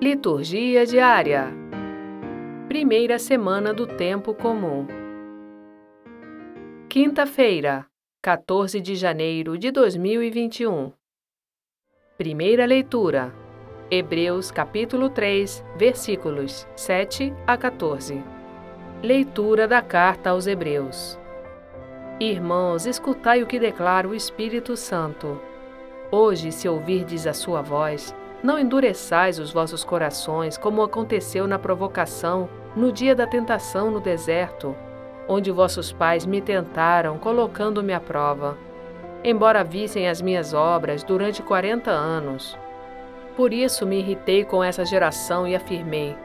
Liturgia diária. Primeira semana do tempo comum. Quinta-feira, 14 de janeiro de 2021. Primeira leitura. Hebreus capítulo 3, versículos 7 a 14. Leitura da carta aos Hebreus. Irmãos, escutai o que declara o Espírito Santo. Hoje, se ouvirdes a sua voz, não endureçais os vossos corações, como aconteceu na provocação, no dia da tentação no deserto, onde vossos pais me tentaram, colocando-me à prova, embora vissem as minhas obras durante quarenta anos. Por isso me irritei com essa geração e afirmei: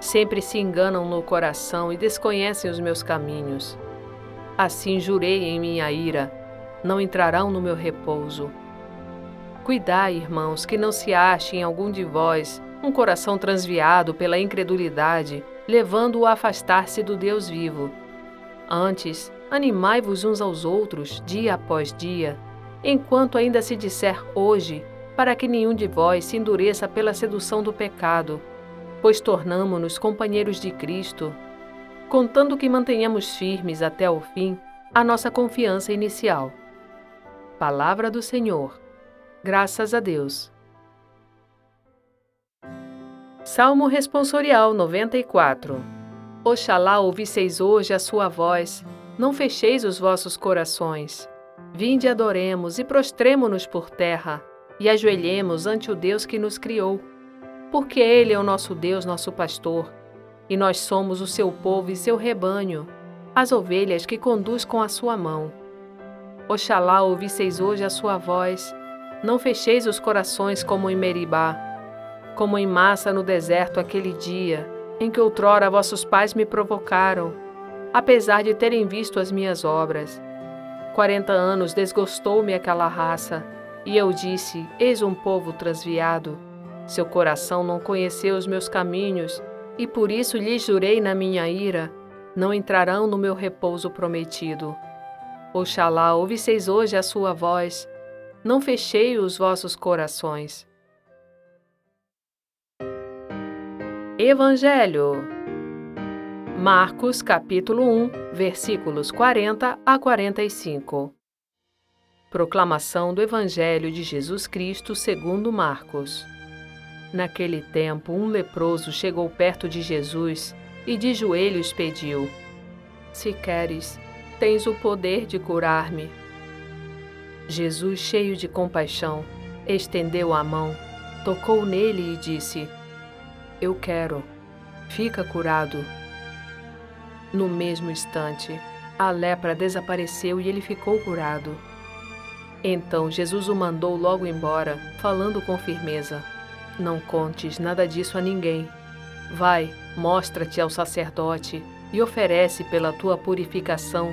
sempre se enganam no coração e desconhecem os meus caminhos. Assim jurei em minha ira: não entrarão no meu repouso. Cuidai, irmãos, que não se ache em algum de vós um coração transviado pela incredulidade, levando-o a afastar-se do Deus vivo. Antes, animai-vos uns aos outros, dia após dia, enquanto ainda se disser hoje, para que nenhum de vós se endureça pela sedução do pecado, pois tornamo-nos companheiros de Cristo, contando que mantenhamos firmes até o fim a nossa confiança inicial. Palavra do Senhor. Graças a Deus. Salmo Responsorial 94 Oxalá ouvisseis hoje a sua voz, não fecheis os vossos corações. Vinde adoremos e prostremo-nos por terra, e ajoelhemos ante o Deus que nos criou. Porque Ele é o nosso Deus, nosso pastor, e nós somos o seu povo e seu rebanho, as ovelhas que conduz com a sua mão. Oxalá ouvisseis hoje a sua voz, não fecheis os corações como em Meribá, como em massa no deserto aquele dia, em que outrora vossos pais me provocaram, apesar de terem visto as minhas obras. Quarenta anos desgostou-me aquela raça, e eu disse: Eis um povo transviado. Seu coração não conheceu os meus caminhos, e por isso lhes jurei na minha ira: não entrarão no meu repouso prometido. Oxalá ouvisseis hoje a sua voz, não fechei os vossos corações. Evangelho Marcos capítulo 1, versículos 40 a 45 Proclamação do Evangelho de Jesus Cristo segundo Marcos Naquele tempo, um leproso chegou perto de Jesus e de joelhos pediu: Se queres, tens o poder de curar-me. Jesus, cheio de compaixão, estendeu a mão, tocou nele e disse: Eu quero, fica curado. No mesmo instante, a lepra desapareceu e ele ficou curado. Então Jesus o mandou logo embora, falando com firmeza: Não contes nada disso a ninguém. Vai, mostra-te ao sacerdote e oferece pela tua purificação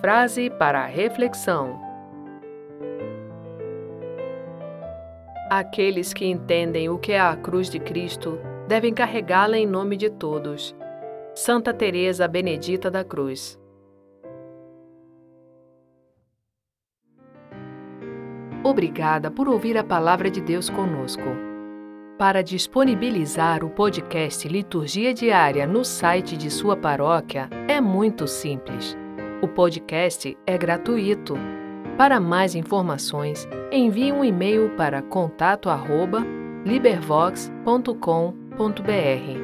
Frase para a reflexão: Aqueles que entendem o que é a cruz de Cristo devem carregá-la em nome de todos. Santa Teresa Benedita da Cruz. Obrigada por ouvir a palavra de Deus conosco. Para disponibilizar o podcast Liturgia Diária no site de sua paróquia é muito simples o podcast é gratuito. Para mais informações, envie um e-mail para contato@libervox.com.br.